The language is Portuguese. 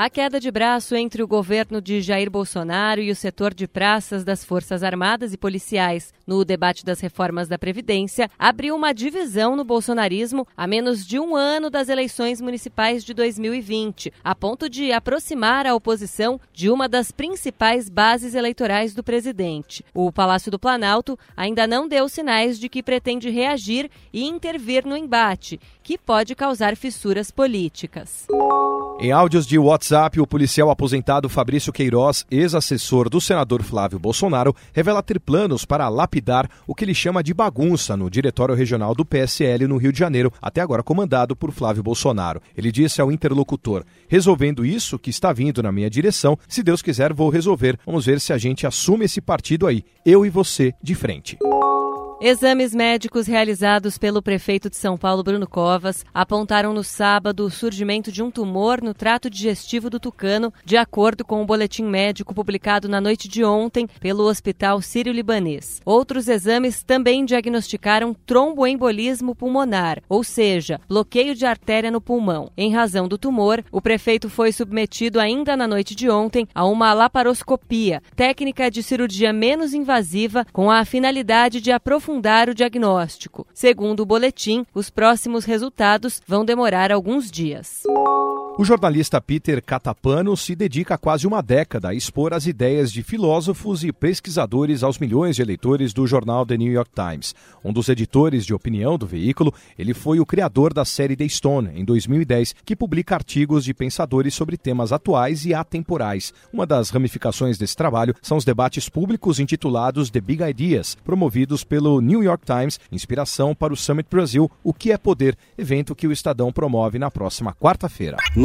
A queda de braço entre o governo de Jair Bolsonaro e o setor de praças das Forças Armadas e Policiais no debate das reformas da Previdência abriu uma divisão no bolsonarismo a menos de um ano das eleições municipais de 2020, a ponto de aproximar a oposição de uma das principais bases eleitorais do presidente. O Palácio do Planalto ainda não deu sinais de que pretende reagir e intervir no embate, que pode causar fissuras políticas. Em áudios de WhatsApp, o policial aposentado Fabrício Queiroz, ex-assessor do senador Flávio Bolsonaro, revela ter planos para lapidar o que ele chama de bagunça no Diretório Regional do PSL no Rio de Janeiro, até agora comandado por Flávio Bolsonaro. Ele disse ao interlocutor: resolvendo isso que está vindo na minha direção, se Deus quiser, vou resolver. Vamos ver se a gente assume esse partido aí, eu e você, de frente. Exames médicos realizados pelo prefeito de São Paulo, Bruno Covas, apontaram no sábado o surgimento de um tumor no trato digestivo do tucano, de acordo com o boletim médico publicado na noite de ontem pelo Hospital Sírio-Libanês. Outros exames também diagnosticaram tromboembolismo pulmonar, ou seja, bloqueio de artéria no pulmão. Em razão do tumor, o prefeito foi submetido ainda na noite de ontem a uma laparoscopia, técnica de cirurgia menos invasiva com a finalidade de aprofundar aprofundar o diagnóstico. Segundo o boletim, os próximos resultados vão demorar alguns dias. O jornalista Peter Catapano se dedica há quase uma década a expor as ideias de filósofos e pesquisadores aos milhões de eleitores do jornal The New York Times. Um dos editores de opinião do veículo, ele foi o criador da série The Stone, em 2010, que publica artigos de pensadores sobre temas atuais e atemporais. Uma das ramificações desse trabalho são os debates públicos intitulados The Big Ideas, promovidos pelo New York Times, inspiração para o Summit Brasil, O que é Poder, evento que o Estadão promove na próxima quarta-feira.